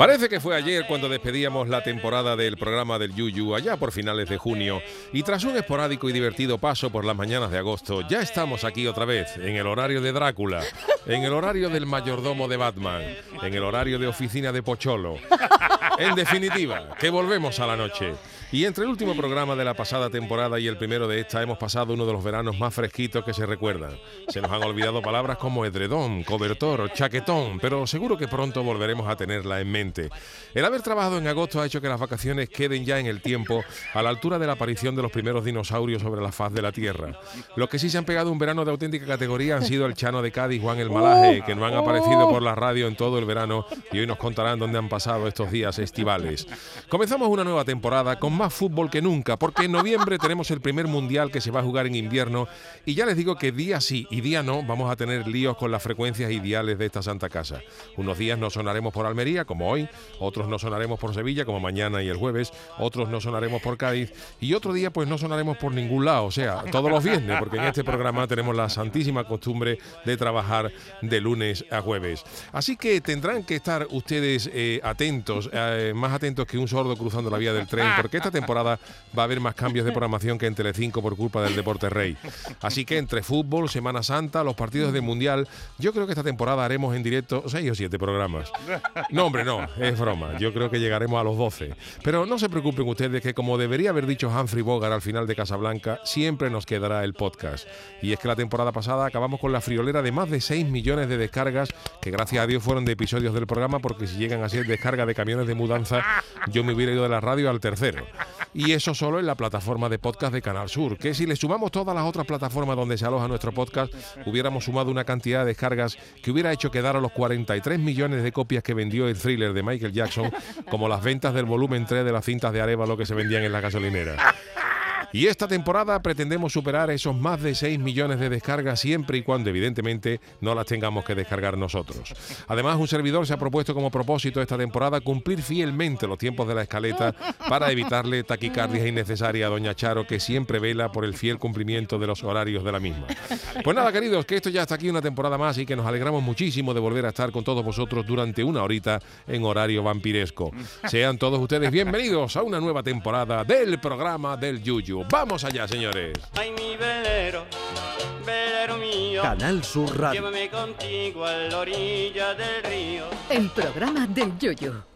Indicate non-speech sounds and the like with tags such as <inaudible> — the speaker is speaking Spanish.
Parece que fue ayer cuando despedíamos la temporada del programa del Yuyu, allá por finales de junio, y tras un esporádico y divertido paso por las mañanas de agosto, ya estamos aquí otra vez, en el horario de Drácula, en el horario del mayordomo de Batman, en el horario de oficina de Pocholo. En definitiva, que volvemos a la noche. Y entre el último programa de la pasada temporada y el primero de esta hemos pasado uno de los veranos más fresquitos que se recuerdan. Se nos han olvidado palabras como edredón, cobertor, chaquetón, pero seguro que pronto volveremos a tenerla en mente. El haber trabajado en agosto ha hecho que las vacaciones queden ya en el tiempo a la altura de la aparición de los primeros dinosaurios sobre la faz de la Tierra. Los que sí se han pegado un verano de auténtica categoría han sido el Chano de Cádiz, Juan el Malaje, que no han aparecido por la radio en todo el verano y hoy nos contarán dónde han pasado estos días Comenzamos una nueva temporada con más fútbol que nunca, porque en noviembre tenemos el primer mundial que se va a jugar en invierno y ya les digo que día sí y día no vamos a tener líos con las frecuencias ideales de esta Santa Casa. Unos días no sonaremos por Almería, como hoy, otros no sonaremos por Sevilla, como mañana y el jueves, otros no sonaremos por Cádiz y otro día pues no sonaremos por ningún lado, o sea, todos los viernes, porque en este programa tenemos la santísima costumbre de trabajar de lunes a jueves. Así que tendrán que estar ustedes eh, atentos, eh, más atentos que un sordo cruzando la vía del tren, <laughs> porque esta temporada va a haber más cambios de programación que en Telecinco por culpa del Deporte Rey. Así que entre fútbol, Semana Santa, los partidos del Mundial, yo creo que esta temporada haremos en directo seis o siete programas. No, hombre, no, es broma. Yo creo que llegaremos a los 12. Pero no se preocupen ustedes que como debería haber dicho Humphrey Bogart al final de Casablanca, siempre nos quedará el podcast. Y es que la temporada pasada acabamos con la friolera de más de 6 millones de descargas, que gracias a Dios fueron de episodios del programa, porque si llegan a ser descarga de camiones de mudanza, yo me hubiera ido de la radio al tercero. Y eso solo en la plataforma de podcast de Canal Sur, que si le sumamos todas las otras plataformas donde se aloja nuestro podcast, hubiéramos sumado una cantidad de descargas que hubiera hecho quedar a los 43 millones de copias que vendió el thriller de Michael Jackson, como las ventas del volumen 3 de las cintas de Arevalo que se vendían en la gasolinera. Y esta temporada pretendemos superar esos más de 6 millones de descargas siempre y cuando evidentemente no las tengamos que descargar nosotros. Además, un servidor se ha propuesto como propósito esta temporada cumplir fielmente los tiempos de la escaleta para evitarle taquicardias innecesarias a Doña Charo, que siempre vela por el fiel cumplimiento de los horarios de la misma. Pues nada, queridos, que esto ya está aquí una temporada más y que nos alegramos muchísimo de volver a estar con todos vosotros durante una horita en horario vampiresco. Sean todos ustedes bienvenidos a una nueva temporada del programa del Yuyu. Vamos allá, señores. Ay, mi velero, velero mío, Canal Sur Radio. llévame contigo a la orilla del río. El programa del Yoyo.